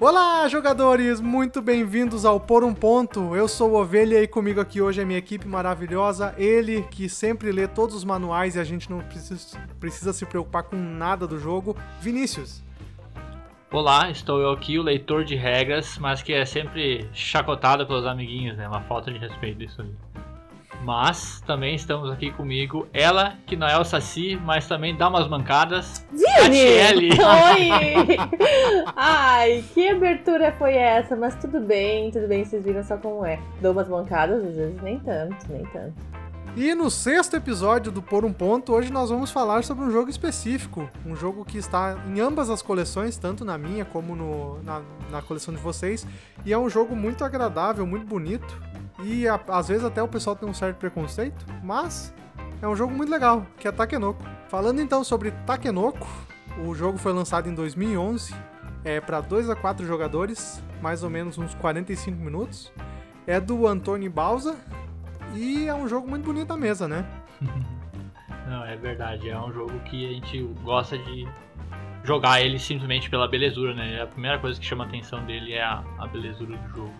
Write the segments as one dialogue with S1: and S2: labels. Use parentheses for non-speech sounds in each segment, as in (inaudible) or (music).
S1: Olá, jogadores! Muito bem-vindos ao Por um Ponto. Eu sou o Ovelha e comigo aqui hoje é minha equipe maravilhosa. Ele que sempre lê todos os manuais e a gente não precisa, precisa se preocupar com nada do jogo, Vinícius.
S2: Olá, estou eu aqui, o leitor de regras, mas que é sempre chacotado pelos amiguinhos, né? Uma falta de respeito isso aí. Mas também estamos aqui comigo, ela que não é o Saci, mas também dá umas mancadas.
S3: Vini! (laughs) Oi! Ai, que abertura foi essa? Mas tudo bem, tudo bem, vocês viram só como é. Dou umas mancadas, às vezes nem tanto, nem tanto.
S1: E no sexto episódio do Por um Ponto, hoje nós vamos falar sobre um jogo específico. Um jogo que está em ambas as coleções, tanto na minha como no, na, na coleção de vocês. E é um jogo muito agradável, muito bonito. E a, às vezes até o pessoal tem um certo preconceito, mas é um jogo muito legal, que é Takenoko. Falando então sobre Takenoko, o jogo foi lançado em 2011, é para 2 a 4 jogadores, mais ou menos uns 45 minutos. É do Antônio Bausa e é um jogo muito bonito da mesa, né? (laughs)
S2: Não, é verdade, é um jogo que a gente gosta de jogar ele simplesmente pela belezura, né? A primeira coisa que chama a atenção dele é a, a belezura do jogo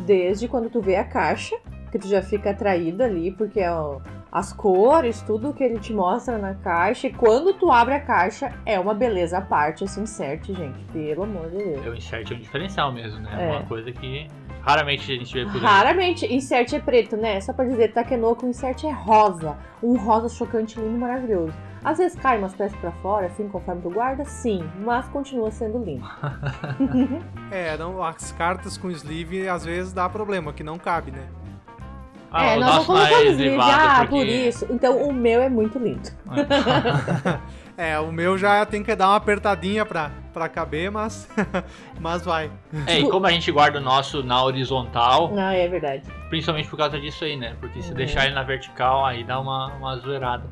S3: desde quando tu vê a caixa, que tu já fica atraído ali, porque é ó, as cores, tudo que ele te mostra na caixa. E quando tu abre a caixa, é uma beleza à parte esse insert, gente. Pelo amor de Deus.
S2: É, o insert é um diferencial mesmo, né? É uma coisa que raramente a gente vê por aí.
S3: Raramente. Insert é preto, né? Só pra dizer, Takenoko, insert é rosa. Um rosa chocante, lindo, maravilhoso. Às vezes cai umas peças para fora, assim, conforme tu guarda, sim, mas continua sendo lindo. (laughs)
S1: é, não, as cartas com sleeve às vezes dá problema, que não cabe, né?
S3: Ah, é, nós não colocamos sleeve, ah, porque... por isso. Então o meu é muito lindo. (laughs)
S1: é, o meu já tem que dar uma apertadinha pra, pra caber, mas, (laughs) mas vai.
S2: É, e como a gente guarda o nosso na horizontal.
S3: Não, é verdade.
S2: Principalmente por causa disso aí, né? Porque se uhum. deixar ele na vertical, aí dá uma, uma zoeirada.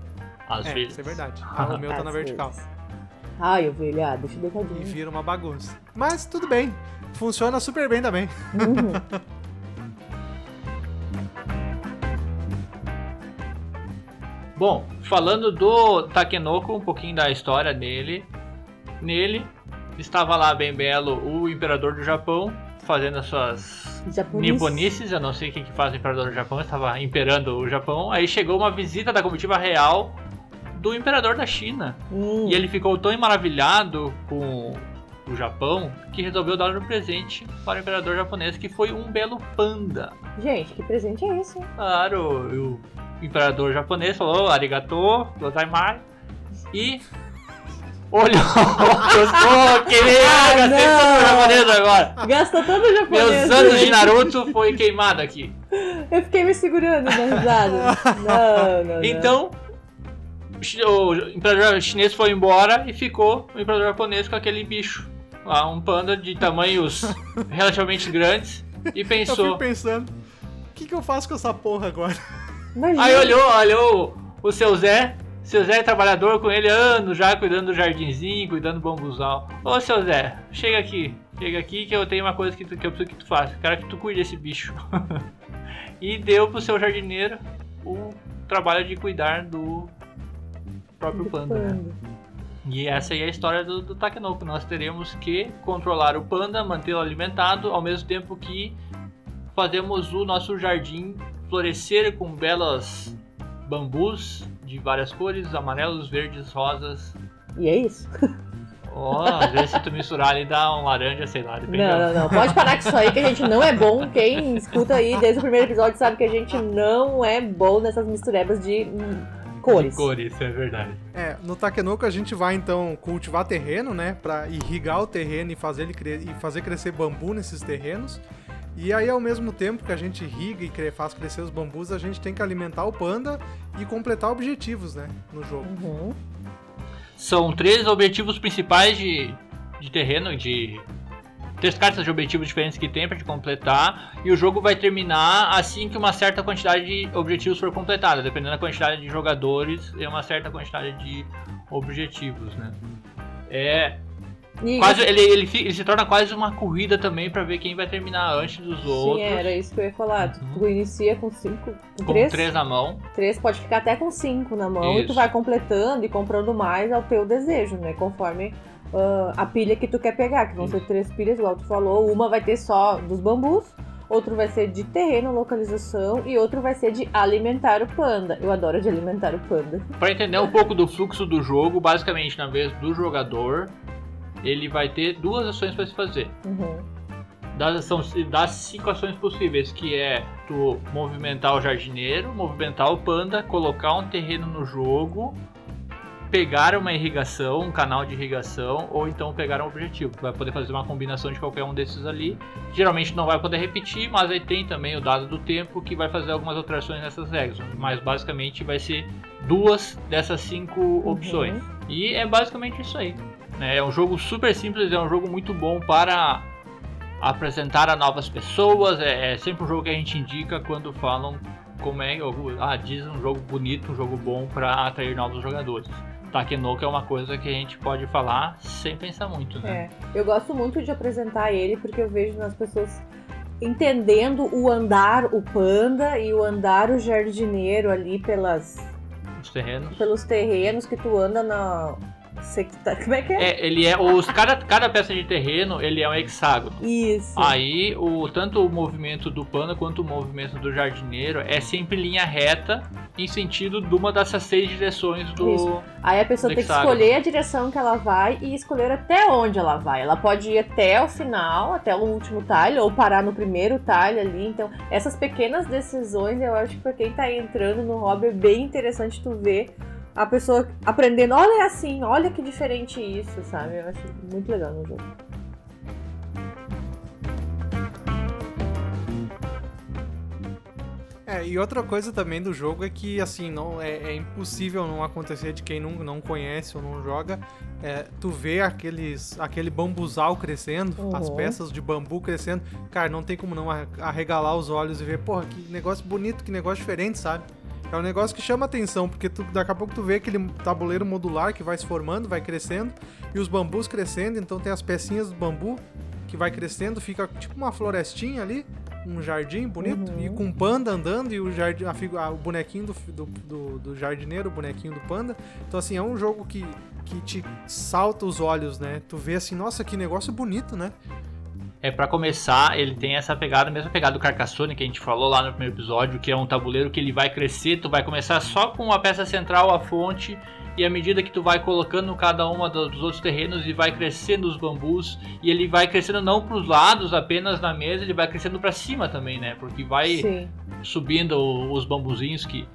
S2: Às
S1: é,
S2: vezes.
S1: Isso é verdade. (laughs) Ah, o meu tá na vertical.
S3: Ai, ovelha, ah, deixa deitadinho.
S1: E vira uma bagunça. Mas tudo bem. Funciona super bem também. Uhum. (laughs)
S2: Bom, falando do Takenoko, um pouquinho da história dele. Nele estava lá bem belo o imperador do Japão, fazendo as suas Japonês. niponices, eu não sei o que, que faz o imperador do Japão, estava imperando o Japão. Aí chegou uma visita da comitiva real do imperador da China. Hum. E ele ficou tão maravilhado com o Japão que resolveu dar um presente para o imperador japonês, que foi um belo panda.
S3: Gente, que presente é esse?
S2: Claro, o imperador japonês falou arigato, gozaimasu, e olhou, (laughs) gostou, queria, ah, gastei todo o japonês agora.
S3: Gastou todo o japonês.
S2: Meus anos de Naruto foi queimado aqui.
S3: Eu fiquei me segurando na risada. (laughs) Não, não, não.
S2: Então, o imperador chinês foi embora e ficou o imperador japonês com aquele bicho lá, um panda de tamanhos (laughs) relativamente grandes e pensou.
S1: Eu fico pensando, o que, que eu faço com essa porra agora?
S2: Imagina. Aí olhou, olhou o seu Zé, seu Zé é trabalhador com ele anos já cuidando do jardinzinho, cuidando do bambuzal. Ô seu Zé, chega aqui, chega aqui que eu tenho uma coisa que, tu, que eu preciso que tu faça. Quero que tu cuide desse bicho. (laughs) e deu pro seu jardineiro o trabalho de cuidar do próprio panda, né? E essa aí é a história do, do Takenoko. Nós teremos que controlar o panda, mantê-lo alimentado, ao mesmo tempo que fazemos o nosso jardim florescer com belas bambus de várias cores, amarelos, verdes, rosas.
S3: E é isso.
S2: Oh, às vezes se tu misturar ali dá um laranja, sei lá.
S3: Não, não, não. Pode parar com isso aí que a gente não é bom. Quem escuta aí desde o primeiro episódio sabe que a gente não é bom nessas misturebas de cores. De
S2: cores, é verdade.
S1: É, no Takenoko a gente vai então cultivar terreno, né? Pra irrigar o terreno e fazer, ele e fazer crescer bambu nesses terrenos. E aí, ao mesmo tempo que a gente irriga e faz crescer os bambus, a gente tem que alimentar o panda e completar objetivos, né? No jogo. Uhum.
S2: São três objetivos principais de, de terreno, de três cartas de objetivos diferentes que tem para te completar e o jogo vai terminar assim que uma certa quantidade de objetivos for completada, dependendo da quantidade de jogadores e uma certa quantidade de objetivos, né? É quase, ele, ele, ele, se torna quase uma corrida também para ver quem vai terminar antes dos
S3: Sim,
S2: outros. Sim,
S3: era isso que eu ia falar. Uhum. Tu inicia com cinco.
S2: Com, com três, três na mão.
S3: Três, pode ficar até com cinco na mão. Isso. E tu vai completando e comprando mais ao teu desejo, né? Conforme uh, a pilha que tu quer pegar, que vão ser três pilhas, igual tu falou. Uma vai ter só dos bambus, outro vai ser de terreno, localização e outro vai ser de alimentar o panda. Eu adoro de alimentar o panda.
S2: Para entender um pouco do fluxo do jogo, basicamente na vez do jogador, ele vai ter duas ações para se fazer.
S3: Uhum.
S2: Das, são, das cinco ações possíveis, que é tu movimentar o jardineiro, movimentar o panda, colocar um terreno no jogo pegar uma irrigação, um canal de irrigação, ou então pegar um objetivo. Tu vai poder fazer uma combinação de qualquer um desses ali. Geralmente não vai poder repetir, mas aí tem também o dado do tempo que vai fazer algumas alterações nessas regras. Mas basicamente vai ser duas dessas cinco uhum. opções. E é basicamente isso aí. Né? É um jogo super simples, é um jogo muito bom para apresentar a novas pessoas. É, é sempre um jogo que a gente indica quando falam como é. Ah, diz um jogo bonito, um jogo bom para atrair novos jogadores. Takenoko é uma coisa que a gente pode falar sem pensar muito, né?
S3: É. Eu gosto muito de apresentar ele porque eu vejo nas pessoas entendendo o andar o panda e o andar o jardineiro ali pelas
S2: os terrenos.
S3: pelos terrenos que tu anda na Tá, como é que é?
S2: é? ele é os cada, cada peça de terreno ele é um hexágono.
S3: Isso.
S2: Aí o tanto o movimento do panda quanto o movimento do jardineiro é sempre linha reta em sentido de uma dessas seis direções do. Isso.
S3: Aí a pessoa tem que escolher a direção que ela vai e escolher até onde ela vai. Ela pode ir até o final, até o último talho, ou parar no primeiro talho ali. Então, essas pequenas decisões eu acho que pra quem tá entrando no hobby é bem interessante tu ver a pessoa aprendendo, olha é assim, olha que diferente isso, sabe? Eu acho muito legal no jogo.
S1: É, e outra coisa também do jogo é que, assim, não é, é impossível não acontecer de quem não, não conhece ou não joga, é, tu vê aqueles, aquele bambuzal crescendo, uhum. as peças de bambu crescendo, cara, não tem como não arregalar os olhos e ver, porra, que negócio bonito, que negócio diferente, sabe? É um negócio que chama atenção, porque tu, daqui a pouco tu vê aquele tabuleiro modular que vai se formando, vai crescendo, e os bambus crescendo, então tem as pecinhas do bambu que vai crescendo, fica tipo uma florestinha ali, um jardim bonito, uhum. e com um panda andando, e o, jardim, a, a, o bonequinho do, do, do, do, jardineiro, o bonequinho do panda. Então, assim, é um jogo que, que te salta os olhos, né? Tu vê assim, nossa, que negócio bonito, né?
S2: É, para começar, ele tem essa pegada, a mesma pegada do Carcassonne que a gente falou lá no primeiro episódio, que é um tabuleiro que ele vai crescer, tu vai começar só com a peça central, a fonte, e à medida que tu vai colocando cada uma dos outros terrenos e vai crescendo os bambus, e ele vai crescendo não para os lados apenas na mesa, ele vai crescendo para cima também, né? Porque vai Sim. subindo os bambuzinhos que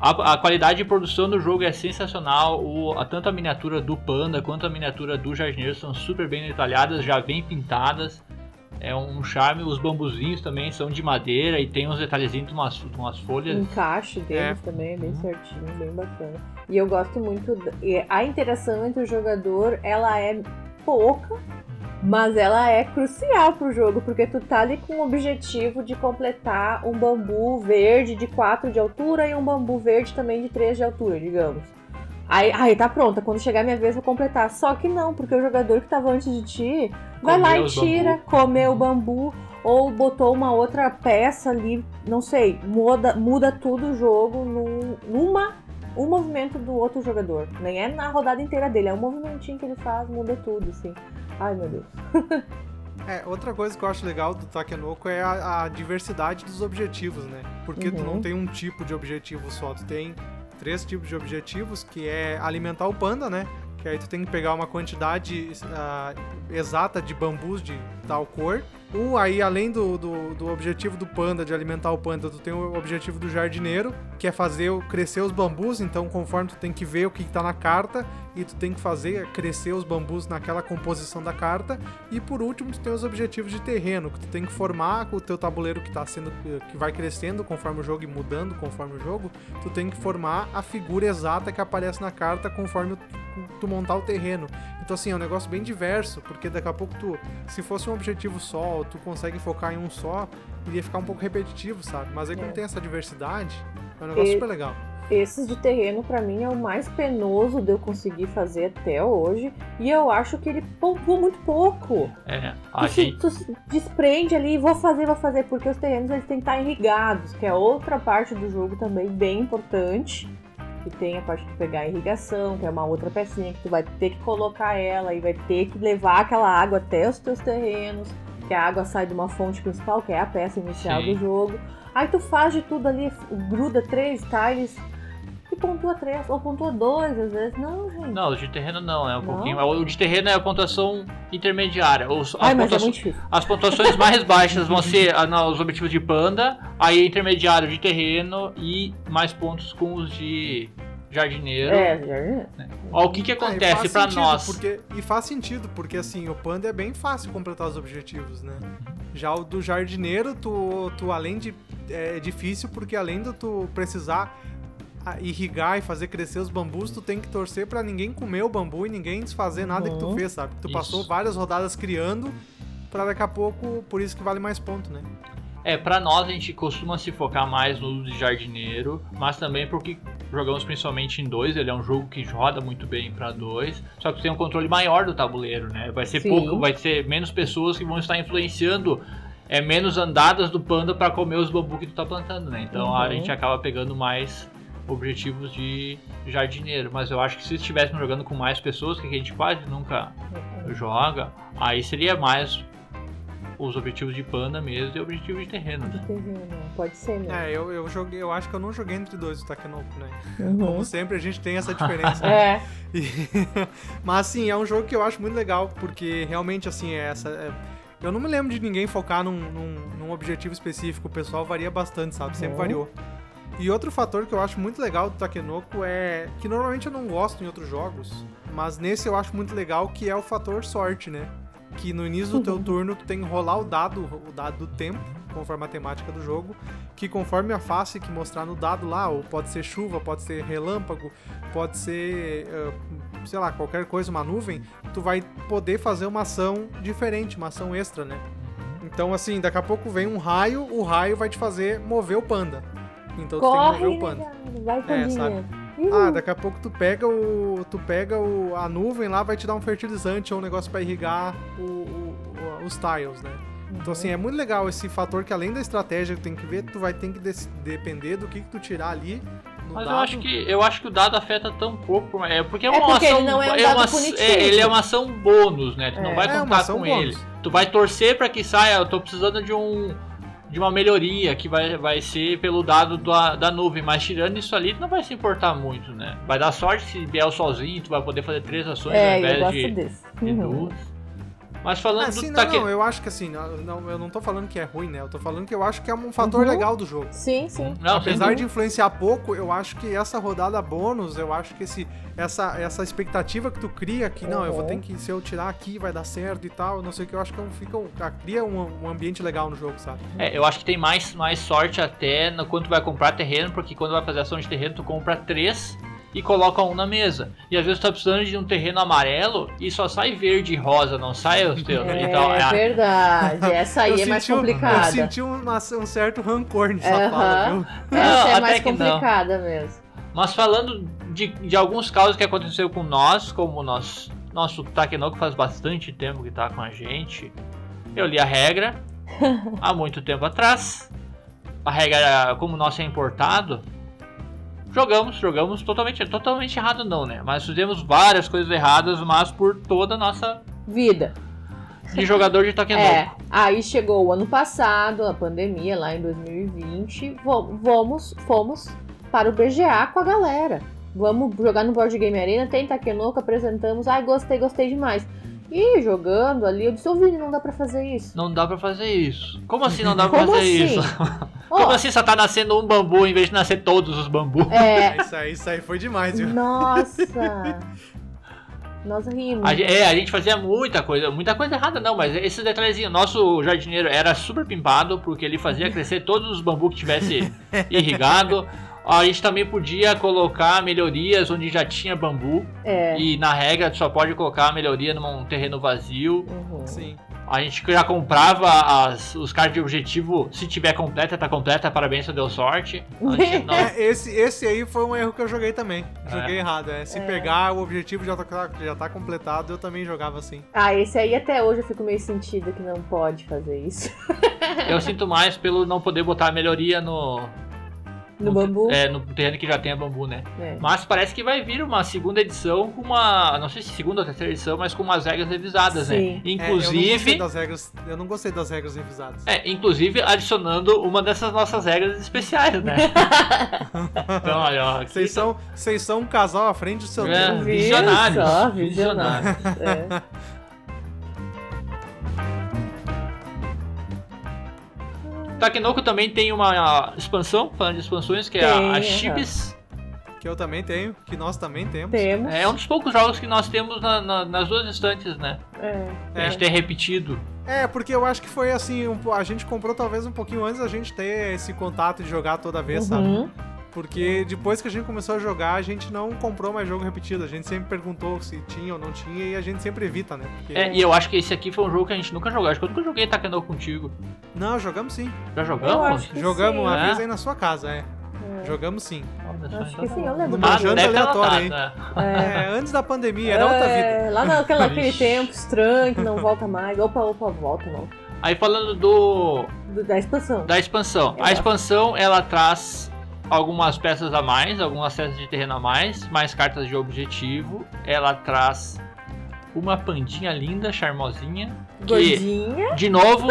S2: a, a, qualidade de produção do jogo é sensacional. O, a, tanto a miniatura do panda quanto a miniatura do jardineiro são super bem detalhadas, já bem pintadas é um charme. Os bambuzinhos também são de madeira e tem uns detalhezinhos de umas, de umas folhas.
S3: O encaixe deles é. também é bem certinho, bem bacana. E eu gosto muito. A interação entre o jogador, ela é pouca, mas ela é crucial pro jogo, porque tu tá ali com o objetivo de completar um bambu verde de 4 de altura e um bambu verde também de 3 de altura, digamos. Aí, aí tá pronta, quando chegar a minha vez vou completar. Só que não, porque o jogador que tava antes de ti vai lá e tira, bambu. comeu o bambu, ou botou uma outra peça ali, não sei, muda, muda tudo o jogo num, numa um movimento do outro jogador. Nem é na rodada inteira dele, é um movimentinho que ele faz, muda tudo, assim. Ai meu Deus. (laughs)
S1: É, outra coisa que eu acho legal do Takenoko é a, a diversidade dos objetivos, né? Porque uhum. tu não uhum. tem um tipo de objetivo só, tu tem três tipos de objetivos, que é alimentar o panda, né? Que aí tu tem que pegar uma quantidade uh, exata de bambus de tal cor o, aí, além do, do, do, objetivo do panda, de alimentar o panda, tu tem o objetivo do jardineiro, que é fazer crescer os bambus. Então, conforme tu tem que ver o que, está na carta, e tu tem que fazer crescer os bambus naquela composição da carta. E por último, tu tem os objetivos de terreno, que tu tem que formar com o teu tabuleiro que está sendo. que vai crescendo conforme o jogo e mudando conforme o jogo. Tu tem que formar a figura exata que aparece na carta conforme tu montar o terreno. Então, assim, é um negócio bem diverso, porque daqui a pouco tu, se fosse um objetivo só, tu consegue focar em um só, iria ficar um pouco repetitivo, sabe? Mas aí, como é. tem essa diversidade, é um negócio e... super legal.
S3: Esses de terreno, para mim, é o mais penoso de eu conseguir fazer até hoje. E eu acho que ele pontua muito pouco.
S2: É, a
S3: tu,
S2: gente...
S3: tu desprende ali, vou fazer, vou fazer. Porque os terrenos eles têm que estar irrigados, que é outra parte do jogo também bem importante que tem a parte de pegar a irrigação, que é uma outra pecinha que tu vai ter que colocar ela e vai ter que levar aquela água até os teus terrenos, que a água sai de uma fonte principal, que é a peça inicial
S2: Sim.
S3: do jogo. Aí tu faz de tudo ali, gruda três tiles e pontua três, ou pontua dois, às vezes. Não, gente.
S2: Não, o de terreno não, é um
S3: Não?
S2: pouquinho. O de terreno é a pontuação intermediária. Os, as,
S3: Ai, mas é
S2: pontua-
S3: muito difícil.
S2: as pontuações mais baixas vão ser (laughs) ah, os objetivos de panda, aí intermediário de terreno e mais pontos com os de jardineiro.
S3: É, jardim.
S2: Ó, o que que
S1: Ah,
S2: acontece pra
S1: sentido,
S2: nós?
S1: Porque, e faz sentido, porque assim, o panda é bem fácil completar os objetivos, né? Já o do jardineiro, tu, tu além de. É difícil, porque além de tu precisar ah, irrigar e fazer crescer os bambus, tu tem que torcer pra ninguém comer o bambu e ninguém desfazer nada que tu
S3: Uhum.
S1: fez, sabe? Tu
S2: Isso.
S1: passou várias rodadas criando pra daqui a pouco, por isso que vale mais ponto, né?
S2: É, pra nós a gente costuma se focar mais no uso de jardineiro, mas também porque jogamos principalmente em dois, ele é um jogo que roda muito bem pra dois, só que tem um controle maior do tabuleiro, né? Vai ser
S3: Sim.
S2: pouco, vai ser menos pessoas que vão estar influenciando é menos andadas do panda pra comer os bambu que tu tá plantando, né? Então a
S3: Uhum.
S2: gente acaba pegando mais objetivos de jardineiro, mas eu acho que se estivéssemos jogando com mais pessoas, que a gente quase nunca joga, aí seria mais os objetivos de panda mesmo e objetivos de terreno,
S3: De
S2: né?
S3: terreno, pode ser mesmo.
S1: É, eu, eu joguei, eu acho que eu não joguei entre dois o Takenoko, né?
S3: Uhum.
S1: Como sempre, a gente tem essa diferença. né? (laughs)
S3: É,
S1: E- (laughs) Mas assim, é um jogo que eu acho muito legal, porque realmente assim, é essa. é- Eu não me lembro de ninguém focar num, num- num objetivo específico, o pessoal varia bastante, sabe? Sempre
S3: Uhum.
S1: variou. E outro fator que eu acho muito legal do Takenoko é que normalmente eu não gosto em outros jogos, mas nesse eu acho muito legal que é o fator sorte, né? Que no início do teu
S3: Uhum.
S1: turno tu tem que rolar o dado, o dado do tempo, conforme a temática do jogo, que conforme a face que mostrar no dado lá, ou pode ser chuva, pode ser relâmpago, pode ser, eh, sei lá, qualquer coisa, uma nuvem, tu vai poder fazer uma ação diferente, uma ação extra, né? Então, assim, daqui a pouco vem um raio, o raio vai te fazer mover o panda. Então tu tem que
S3: corre,
S1: mover o panda.
S3: vai
S1: É, sabe?
S3: Ih,
S1: Ah, daqui a pouco tu pega o. Tu pega o, a nuvem lá, vai te dar um fertilizante ou um negócio pra irrigar o- o- o- os tiles, né? Então, assim, é muito legal esse fator que além da estratégia que tem que ver, tu vai ter que depender do que, que tu tirar ali. No
S2: Mas
S1: dado.
S2: eu acho que eu acho que o dado afeta tão pouco, é porque é
S3: É
S2: uma
S3: porque
S2: ação,
S3: ele não é um
S2: é uma- é, ele é uma ação bônus, né? Tu não
S3: É.
S2: vai
S1: É uma
S2: contar
S1: ação
S2: com
S1: bônus.
S2: ele. Tu vai torcer pra que saia, eu tô precisando de um de uma melhoria que vai, vai ser pelo dado da, da nuvem, mas tirando isso ali, tu não vai se importar muito, né? Vai dar sorte se vier o sozinho, tu vai poder fazer três ações ao
S3: é, eu
S2: invés de,
S3: desse.
S2: de
S3: Uhum.
S2: duas. Mas falando
S1: Ah, sim,
S2: do
S1: não,
S2: taque...
S1: não, eu acho que assim, não, eu não tô falando que é ruim, né? Eu tô falando que eu acho que é um fator
S3: Uhum.
S1: legal do jogo.
S3: Sim, sim.
S2: Não,
S1: Apesar de influenciar pouco, eu acho que essa rodada bônus, eu acho que esse, essa, essa expectativa que tu cria, que não, eu vou
S3: Uhum.
S1: ter que, se eu tirar aqui, vai dar certo e tal, não sei o que, eu acho que é um- fica, um- cria um, um ambiente legal no jogo, sabe?
S2: É, eu acho que tem mais, mais sorte até no quando tu vai comprar terreno, porque quando vai fazer ação de terreno, tu compra três e coloca um na mesa. E às vezes tu tá precisando de um terreno amarelo e só sai verde e rosa, não sai os teus.
S3: É,
S2: então, é,
S3: verdade. (laughs) Essa aí
S1: eu
S3: é mais
S1: um-
S3: complicada.
S1: Eu senti uma- um certo rancor nessa
S3: Aham.
S1: fala, viu?
S3: Essa
S2: Não,
S3: é
S2: até
S3: mais complicada mesmo.
S2: Mas falando de, de alguns casos que aconteceu com nós, como nós, nosso Takenoko faz bastante tempo que tá com a gente, eu li a regra (laughs) há muito tempo atrás. A regra, era, como o nosso é importado, jogamos, jogamos totalmente, totalmente errado não, né? Mas fizemos várias coisas erradas, mas por toda a nossa
S3: Vida.
S2: de jogador de Takenoko. (laughs)
S3: É, aí chegou o ano passado, a pandemia lá em 2020. vo- Vamos, fomos para o BGA com a galera. Vamos jogar no Board Game Arena, tem Takenoko, apresentamos. Ai, gostei, gostei demais. E jogando ali, eu disse, ô Vini, não dá pra fazer isso.
S2: Não dá pra fazer isso. Como assim não dá pra
S3: Como
S2: fazer
S3: assim?
S2: isso? (laughs)
S3: Ó,
S2: Como assim só tá nascendo um bambu em vez de nascer todos os bambus?
S3: é, (laughs)
S1: Isso aí, isso aí foi demais, viu?
S3: nossa. (laughs) Nós rimos.
S2: A, é, a gente fazia muita coisa, muita coisa errada não, mas esses detalhezinhos. Nosso jardineiro era super pimpado, porque ele fazia crescer todos os bambus que tivesse (laughs) irrigado. A gente também podia colocar melhorias onde já tinha bambu.
S3: É.
S2: E na regra, tu só pode colocar a melhoria num terreno vazio.
S3: Uhum.
S1: Sim.
S2: A gente já comprava as, os cards de objetivo. Se tiver completa, tá completa. Parabéns, você deu sorte. (laughs) Não-
S1: É, esse, esse aí foi um erro que eu joguei também.
S2: É.
S1: Joguei errado. É. Se
S3: É.
S1: pegar o objetivo já tá, já tá completado, eu também jogava assim.
S3: Ah, esse aí até hoje eu fico meio sentido que não pode fazer isso.
S2: Eu sinto mais pelo não poder botar a melhoria no.
S3: No bambu.
S2: É, no terreno que já tenha bambu, né?
S3: É.
S2: Mas parece que vai vir uma segunda edição com uma. Não sei se segunda ou terceira edição, mas com umas regras revisadas,
S3: Sim.
S2: né?
S1: É, eu não gostei
S2: Inclusive.
S1: das regras, eu não gostei das regras revisadas.
S2: É, inclusive adicionando uma dessas nossas regras especiais, né? (laughs) então, olha, ó,
S1: Vocês são, vocês são um casal à frente do seu
S2: É.
S1: tempo.
S3: Só, visionários. É. (laughs)
S2: Takenoko também tem uma expansão, falando de expansões, que é
S3: Tem,
S2: a,
S3: aham.
S2: a Chibis.
S1: Que eu também tenho, que nós também temos.
S3: Temos.
S2: É um dos poucos jogos que nós temos na- na- nas duas instantes, né?
S3: É.
S2: A gente tem repetido.
S1: É, porque eu acho que foi assim, um a gente comprou talvez um pouquinho antes da gente ter esse contato de jogar toda vez, sabe? Porque depois que a gente começou a jogar, a gente não comprou mais jogo repetido. A gente sempre perguntou se tinha ou não tinha e a gente sempre evita, né? Porque...
S2: É, e eu acho que esse aqui foi um jogo que a gente nunca jogou. Acho que eu nunca joguei Takenoko contigo.
S1: Não, jogamos sim.
S2: Já
S3: Eu
S2: jogamos?
S1: Jogamos
S3: sim.
S1: uma
S2: É?
S1: vez aí na sua casa, é.
S3: É.
S1: Jogamos sim.
S3: Acho
S2: então
S3: que sim,
S2: tá
S3: eu
S2: bom.
S3: lembro.
S1: Numa
S2: Ah,
S1: janta aleatória,
S2: anotado,
S1: hein?
S2: né? (laughs)
S1: É, antes da pandemia, era outra vida.
S3: É, Lá naquela, naquele tempo estranho que não volta mais. Opa, opa, volta não.
S2: Aí falando do
S3: Do- da expansão.
S2: da expansão. A expansão ela traz algumas peças a mais, algumas peças de terreno a mais, mais cartas de objetivo. Ela traz uma pandinha linda, charmosinha.
S3: Gordinha.
S2: de novo,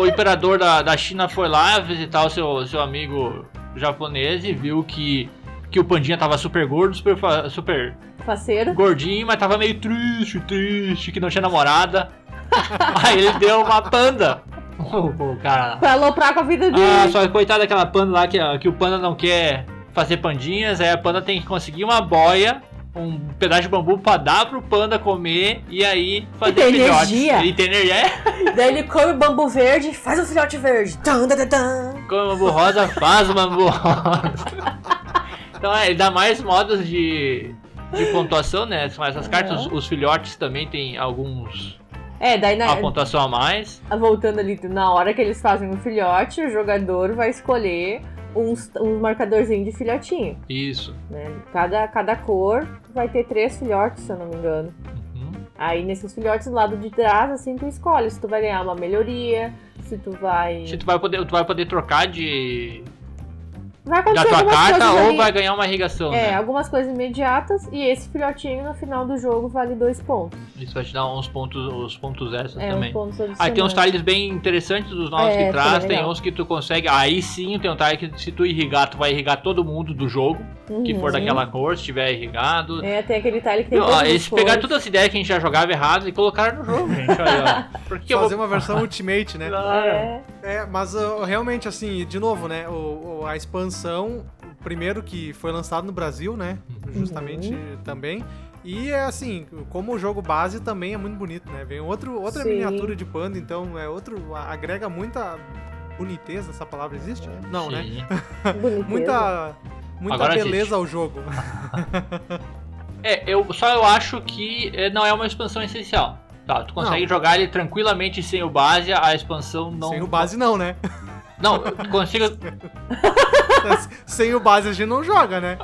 S2: o (laughs) imperador da, da China foi lá visitar o seu, seu amigo japonês e viu que, que o pandinha tava super gordo, super, super
S3: Faceiro.
S2: gordinho, mas tava meio triste, triste, que não tinha namorada. (laughs) Aí ele deu uma panda. O cara
S3: Pra aloprar com a vida dele.
S2: ah, só coitada daquela panda lá que, que o panda não quer fazer pandinhas, aí a panda tem que conseguir uma boia, um pedaço de bambu pra dar pro panda comer e aí fazer
S3: tem
S2: filhotes.
S3: energia.
S2: Ele tem energia, é, (laughs)
S3: Daí ele come bambu verde e faz um filhote verde. Tan, tan, tan.
S2: come bambu rosa, faz o bambu rosa. (laughs) Então é, ele dá mais modos de, de pontuação, né? Mas as cartas, os filhotes também tem alguns.
S3: É, daí na,
S2: A pontuação a mais.
S3: voltando ali, na hora que eles fazem um filhote, o jogador vai escolher uns, uns marcadorzinhos de filhotinho.
S2: Isso.
S3: Né? Cada, cada cor vai ter três filhotes, se eu não me engano.
S2: Uhum.
S3: Aí nesses filhotes do lado de trás, assim, tu escolhe se tu vai ganhar uma melhoria, se tu vai.
S2: Se tu vai poder, tu vai poder trocar de
S3: Vai
S2: da
S3: acontecer
S2: tua
S3: algumas
S2: carta
S3: coisas
S2: ou
S3: ali.
S2: vai ganhar uma irrigação.
S3: É,
S2: né?
S3: algumas coisas imediatas e esse filhotinho no final do jogo vale dois pontos.
S2: Isso vai te dar uns pontos, os pontos extras
S3: É,
S2: também.
S3: pontos.
S2: Aí tem uns tiles bem interessantes dos novos
S3: É,
S2: que traz,
S3: sim,
S2: tem uns que tu consegue. Aí sim tem um tile que se tu irrigar, tu vai irrigar todo mundo do jogo, que for
S3: Uhum.
S2: daquela cor, se tiver irrigado.
S3: É, tem aquele tile que tem as
S2: eles pegaram
S3: cores.
S2: todas as ideias que a gente já jogava errado e colocaram no jogo, gente. Olha, (laughs)
S1: Fazer
S2: vou...
S1: uma versão (laughs) Ultimate, né?
S2: Claro.
S3: É,
S1: É, mas uh, realmente, assim, de novo, né? O, o- a expansão, o primeiro que foi lançado no Brasil, né? Justamente também. E é assim, como o jogo base também é muito bonito, né? Vem outro, outra
S3: Sim.
S1: miniatura de panda, então é outro. agrega muita boniteza, essa palavra existe? Não, né?
S2: Sim.
S3: boniteza. (laughs)
S1: Muita. Muita
S2: Agora
S1: beleza ao jogo. (laughs) (laughs)
S2: É, eu, só eu acho que é, não é uma expansão essencial. Tá, tu consegue
S1: Não.
S2: jogar ele tranquilamente sem o base, a expansão não.
S1: Sem o base, não, né?
S2: Não, tu consiga. (laughs)
S1: Sem o base a gente não joga, né?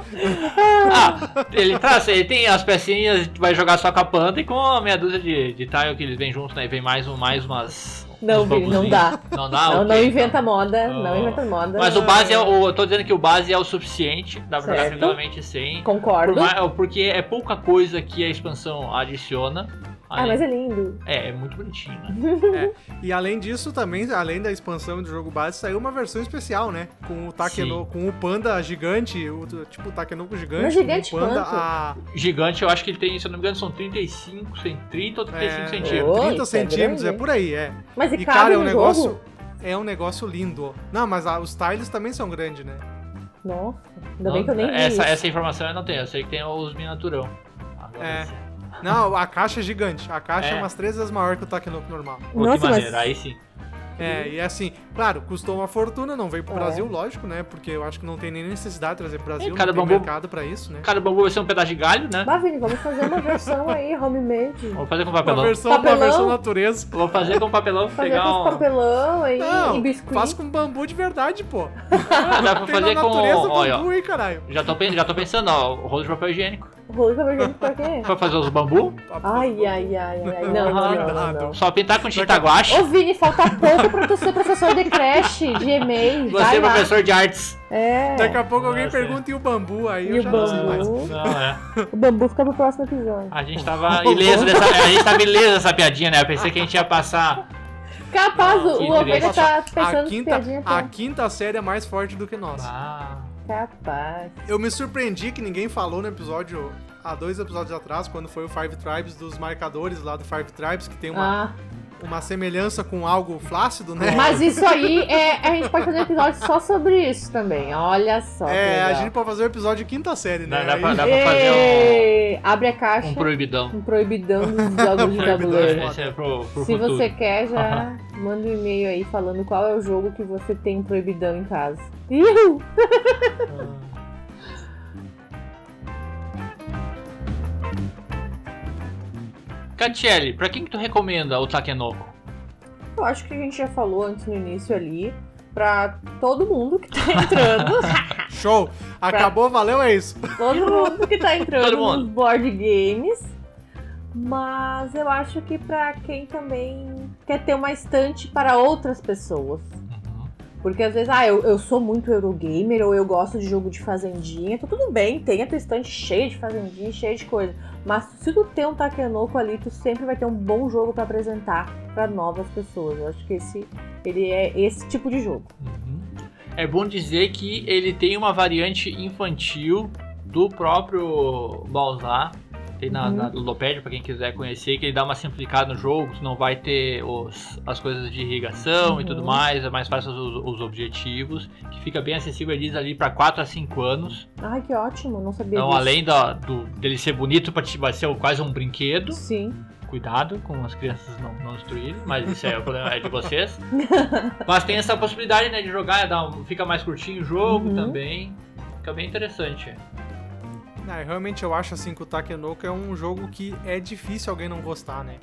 S2: Ah, ele traz, ele tem as pecinhas, tu vai jogar só com a panda e com a meia dúzia de, de tile que eles vêm juntos, né? E vem mais, um, mais umas.
S3: Não, não dá.
S2: Não dá?
S3: não,
S2: Ok,
S3: não
S2: então.
S3: inventa moda, não
S2: Oh.
S3: inventa moda.
S2: Mas o base é o. Eu tô dizendo que o base é o suficiente, dá pra jogar
S3: Certo.
S2: tranquilamente sem.
S3: Concordo.
S2: Por mais- porque é pouca coisa que a expansão adiciona.
S3: Ah,
S2: Aí-
S3: mas é lindo.
S2: é, é muito bonitinho, né? (laughs)
S1: E além disso, também, além da expansão do jogo base, saiu uma versão especial, né? Com o Takeno, com o panda gigante, o, tipo o Takenoko gigante,
S3: Mas gigante
S1: com o panda
S3: quanto?
S1: a
S2: Gigante, eu acho que ele tem, se eu não me engano, são 35, cent- 30 ou 35
S1: é,
S2: centímetros.
S3: Oh,
S1: 30
S3: isso é
S1: centímetros,
S3: grande,
S1: é por aí, é.
S3: Mas e,
S1: E cara, é um negócio.
S3: jogo?
S1: É um negócio lindo. Não, mas ah, os tiles também são grandes, né?
S3: Nossa, ainda bem que eu nem vi
S2: essa,
S3: isso.
S2: essa informação eu não tenho, eu sei que tem os miniaturão. Agora,
S1: É. Não, a caixa é gigante. A caixa é,
S2: É.
S1: umas três vezes maior que o Takenoko normal.
S2: Pô,
S3: Nossa,
S2: que
S3: mas-
S2: maneiro, aí sim.
S1: É, e assim, claro, custou uma fortuna, não veio pro
S3: É.
S1: Brasil, lógico, né? Porque eu acho que não tem nem necessidade de trazer pro Brasil,
S2: E
S1: não
S2: cada
S1: tem
S2: bambu-
S1: mercado pra isso, né?
S2: Cada bambu vai ser um pedaço de galho, né?
S3: Bah, Vini, vamos fazer uma versão aí, homemade.
S2: Vou fazer com
S1: Uma
S2: papelão.
S1: versão, uma
S3: Papelão?
S1: versão natureza.
S2: Vou fazer com papelão,
S3: Fazer
S2: pegar
S3: com
S2: um.
S3: papelão aí
S1: Não,
S3: e biscuit.
S1: faz com bambu de verdade, pô.
S2: Ah, dá pra fazer
S1: na
S2: com.
S1: natureza
S2: Olha,
S1: bambu aí, caralho.
S2: já tô, já tô pensando, ó, o rolo de papel higiênico.
S3: Rolo de papel higiênico pra quê?
S2: Pra fazer os bambu?
S3: Ai, ai, ai, ai, ai. (laughs) Não, não, não, não, não.
S2: Só pintar com tinta guache.
S3: Ô, Vini, falta pouco pra tu ser professor de creche, de e-mail.
S2: Você é
S3: lá.
S2: professor de artes.
S3: É.
S1: Daqui a pouco alguém
S2: Nossa,
S1: pergunta e o bambu, aí
S3: E
S1: eu
S3: o
S1: já não sei mais.
S3: bambu?
S2: Não, é.
S3: O bambu fica pro próximo episódio.
S2: A gente tava ileso dessa, a gente tava ileso dessa piadinha, né? Eu pensei que a gente ia passar.
S3: Capaz, o,
S2: Que
S3: o ovelha tá
S1: A
S3: pensando em
S1: quinta,
S3: piadinha
S1: a quinta série é mais forte do que nós.
S2: Ah,
S3: Capaz.
S1: Eu me surpreendi que ninguém falou no episódio, há dois episódios atrás, quando foi o Five Tribes, dos marcadores lá do Five Tribes, que tem uma,
S3: Ah,
S1: uma semelhança com algo flácido, né?
S3: mas isso aí, é, a gente pode fazer um episódio só sobre isso também. Olha só.
S1: É, a gente pode fazer um episódio de quinta série, né?
S2: Dá- dá pra- dá pra fazer
S3: Ê, Abre a caixa.
S2: um proibidão.
S3: Um proibidão dos jogos de (laughs) tabuleiro.
S2: Esse é pro, pro
S3: Se
S2: futuro.
S3: você quer, já (laughs) manda um e-mail aí falando qual é o jogo que você tem proibidão em casa. (laughs) Ihu!
S2: Catiele, pra quem que tu recomenda o Takenoko?
S3: Eu acho que a gente já falou antes no início ali. Pra todo mundo que tá entrando. (laughs)
S1: Show! Acabou, valeu, é isso. (laughs)
S3: todo mundo que tá entrando
S2: Todo mundo.
S3: nos board games. Mas eu acho que pra quem também quer ter uma estante para outras pessoas. Porque às vezes, ah, eu, eu sou muito Eurogamer ou eu gosto de jogo de fazendinha. Então tudo bem, tem a tua estante cheia de fazendinha, cheia de coisa. Mas se tu tem um Takenoko ali, tu sempre vai ter um bom jogo pra apresentar pra novas pessoas. Eu acho que esse, ele é esse tipo de jogo.
S2: Uhum. É bom dizer que ele tem uma variante infantil do próprio Balzar. Tem na,
S3: Uhum.
S2: na Ludopédia, pra quem quiser conhecer, que ele dá uma simplificada no jogo, tu não vai ter os, as coisas de irrigação e tudo
S3: Uhum.
S2: mais, é mais fácil os, os objetivos, que fica bem acessível, ele diz ali pra 4 a 5 anos.
S3: Ai, que ótimo, não sabia
S2: Então,
S3: disso.
S2: além da- do, dele ser bonito, pra ti vai ser quase um brinquedo.
S3: Sim.
S2: Cuidado com as crianças não, não destruírem, mas isso é o problema é de vocês. (laughs) mas tem essa possibilidade né, de jogar, dá um- fica mais curtinho o jogo
S3: Uhum.
S2: também. Fica bem interessante.
S1: É, realmente eu acho assim que o Takenoko é um jogo que é difícil alguém não gostar, né?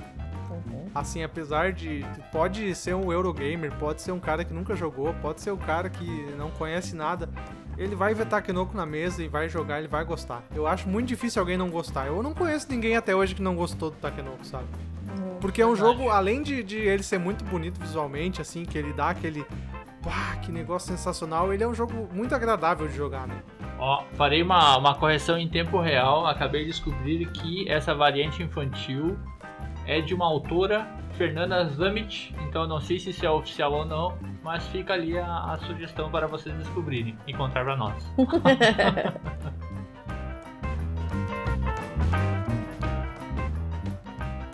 S3: Uhum.
S1: Assim, apesar de. Pode ser um Eurogamer, pode ser um cara que nunca jogou, pode ser um cara que não conhece nada. Ele vai ver Takenoko na mesa e vai jogar, ele vai gostar. Eu acho muito difícil alguém não gostar. Eu não conheço ninguém até hoje que não gostou do Takenoko, sabe?
S3: Uhum.
S1: Porque é um jogo, além de, de ele ser muito bonito visualmente, assim, que ele dá aquele. Pá, que negócio sensacional, ele é um jogo muito agradável de jogar, né?
S2: Ó, farei uma, uma correção em tempo real. Acabei de descobrir que essa variante infantil é de uma autora, Fernanda Zamit. Então não sei se isso é oficial ou não, mas fica ali a, a sugestão para vocês descobrirem e contar para nós. (laughs)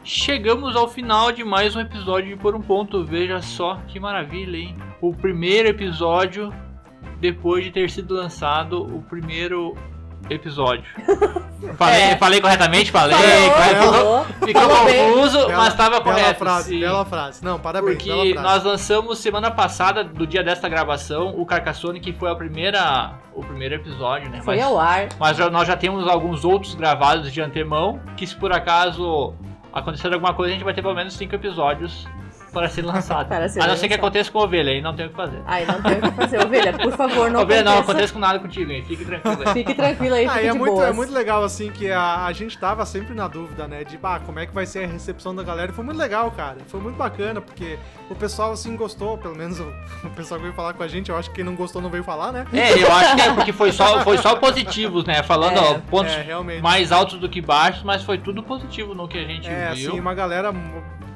S2: Chegamos ao final de mais um episódio de Por um Ponto. Veja só que maravilha, hein? O primeiro episódio depois de ter sido lançado o primeiro episódio. (laughs) Falei,
S3: É.
S2: falei corretamente? Falei.
S3: Falou,
S2: correto.
S3: falou.
S2: Ficou confuso, mas estava
S1: bela
S2: correto.
S1: frase,
S2: sim.
S1: bela frase. Não, parabéns, bela
S2: Porque
S1: frase.
S2: nós lançamos semana passada, do dia desta gravação, o Carcassonne, que foi a primeira, o primeiro episódio, né?
S3: Foi
S2: mas,
S3: ao ar.
S2: mas nós já temos alguns outros gravados de antemão, que se por acaso acontecer alguma coisa, a gente vai ter pelo menos cinco episódios para ser lançado.
S3: Para ser
S2: a não ser que aconteça com ovelha, aí não tem o que fazer.
S3: Aí não tem o que fazer. Ovelha, por favor, não
S2: ovelha, não
S3: aconteça.
S2: acontece com nada contigo, hein? Fique tranquilo aí.
S3: Fique tranquilo aí,
S1: Ah,
S3: fique
S1: é
S3: de
S1: muito,
S3: boas.
S1: é muito legal, assim, que a, a gente tava sempre na dúvida, né? De, bah, como é que vai ser a recepção da galera. E Foi muito legal, cara. Foi muito bacana, porque o pessoal, assim, gostou. Pelo menos o, (laughs) o pessoal que veio falar com a gente. Eu acho que quem não gostou não veio falar, né?
S2: É, eu acho que é porque foi só, foi só positivos, né? Falando,
S3: É,
S2: ó, pontos
S1: É,
S2: mais altos do que baixos, mas foi tudo positivo no que a gente
S1: É,
S2: viu.
S1: assim, uma galera.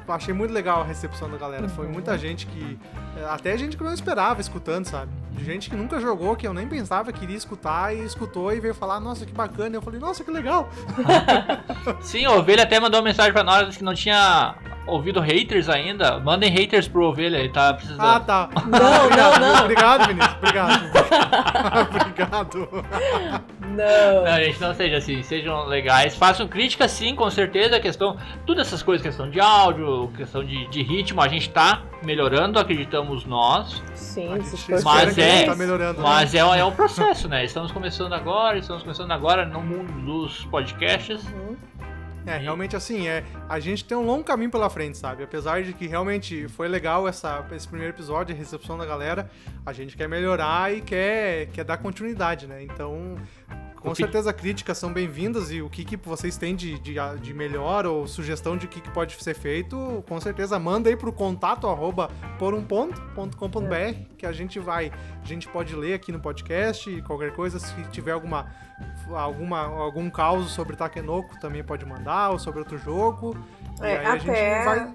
S1: Achei muito legal a recepção da galera. Foi muita gente que. é, Até gente que não esperava escutando, sabe? Gente que nunca jogou, que eu nem pensava que iria escutar e escutou e veio falar, nossa, que bacana. Eu falei, nossa, que legal. (laughs)
S2: Sim, a Ovelha até mandou uma mensagem pra nós que não tinha ouvido haters ainda. Mandem haters pro Ovelha, ele tá precisando.
S1: Ah, tá. (laughs)
S3: Não,
S1: obrigado,
S3: não, não.
S1: Obrigado, Vinícius. Obrigado. (laughs) obrigado.
S3: Não.
S2: Não, gente, não seja assim, sejam legais. Façam críticas sim, com certeza. Questão, todas essas coisas, questão de áudio, questão de, de ritmo, a gente tá melhorando, acreditamos nós.
S3: Sim,
S1: A
S2: Mas
S1: a gente
S2: é-
S1: tá melhorando. né?
S2: Mas é, é um processo, né? Estamos começando agora, estamos começando agora no mundo dos podcasts.
S3: Uhum.
S1: É, realmente assim, é, a gente tem um longo caminho pela frente, sabe? Apesar de que realmente foi legal essa, esse primeiro episódio, a recepção da galera, a gente quer melhorar e quer, quer dar continuidade, né? Então, Com certeza críticas são bem-vindas e o que, que vocês têm de, de, de melhor ou sugestão de o que, que pode ser feito, com certeza manda aí pro contato arroba porumponto.com.br
S3: É.
S1: que a gente vai, a gente pode ler aqui no podcast e qualquer coisa, se tiver alguma, alguma algum caos sobre Takenoko também pode mandar, ou sobre outro jogo.
S3: É,
S1: e aí a gente
S3: até-
S1: vai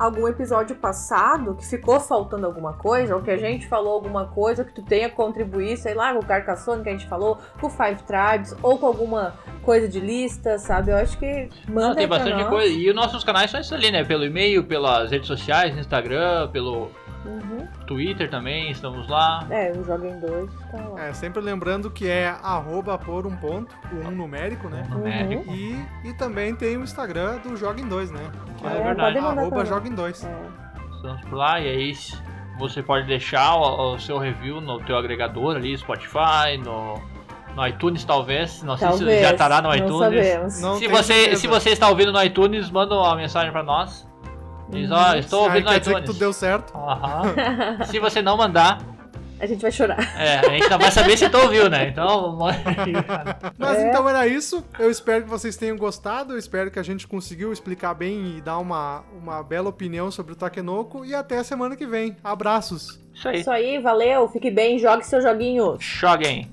S3: Algum episódio passado que ficou faltando alguma coisa, ou que a gente falou alguma coisa que tu tenha a contribuir, sei lá, com o Carcassonne que a gente falou, com o Five Tribes, ou com alguma coisa de lista, sabe? Eu acho que manda
S2: Não, tem bastante
S3: nós.
S2: coisa. E os nossos canais são esses ali, né? Pelo e-mail, pelas redes sociais, Instagram, pelo
S3: Uhum.
S2: Twitter também, estamos lá.
S3: É, o Joga em Dois tá lá.
S1: É, sempre lembrando que é arroba por um ponto, o um numérico, né?
S2: Numérico.
S1: E, e também tem o Instagram do Joga em 2, né? Que
S2: É
S1: é,
S2: verdade.
S1: arroba Joga em 2.
S3: É.
S2: Estamos por lá e aí você pode deixar o, o seu review no teu agregador ali, Spotify, no, no iTunes talvez. Não sei
S3: Talvez.
S2: se já estará no
S3: não
S2: iTunes. se, você,
S1: certeza.
S2: se você está ouvindo no iTunes, manda uma mensagem pra nós. Diz, ó, estou
S1: Aí
S2: ouvindo no
S1: quer dizer que
S2: iTunes.
S1: tudo deu certo.
S2: Aham. (laughs) Se você não mandar,
S3: A gente vai chorar.
S2: é, a gente não vai saber se tu ouviu, né? Então, (laughs)
S1: Mas
S3: É.
S1: então era isso. Eu espero que vocês tenham gostado. Eu espero que a gente conseguiu explicar bem e dar uma, uma bela opinião sobre o Takenoko. E até a semana que vem. Abraços!
S2: isso aí.
S3: Isso aí, valeu, fique bem, jogue seus joguinhos.
S2: Joguem.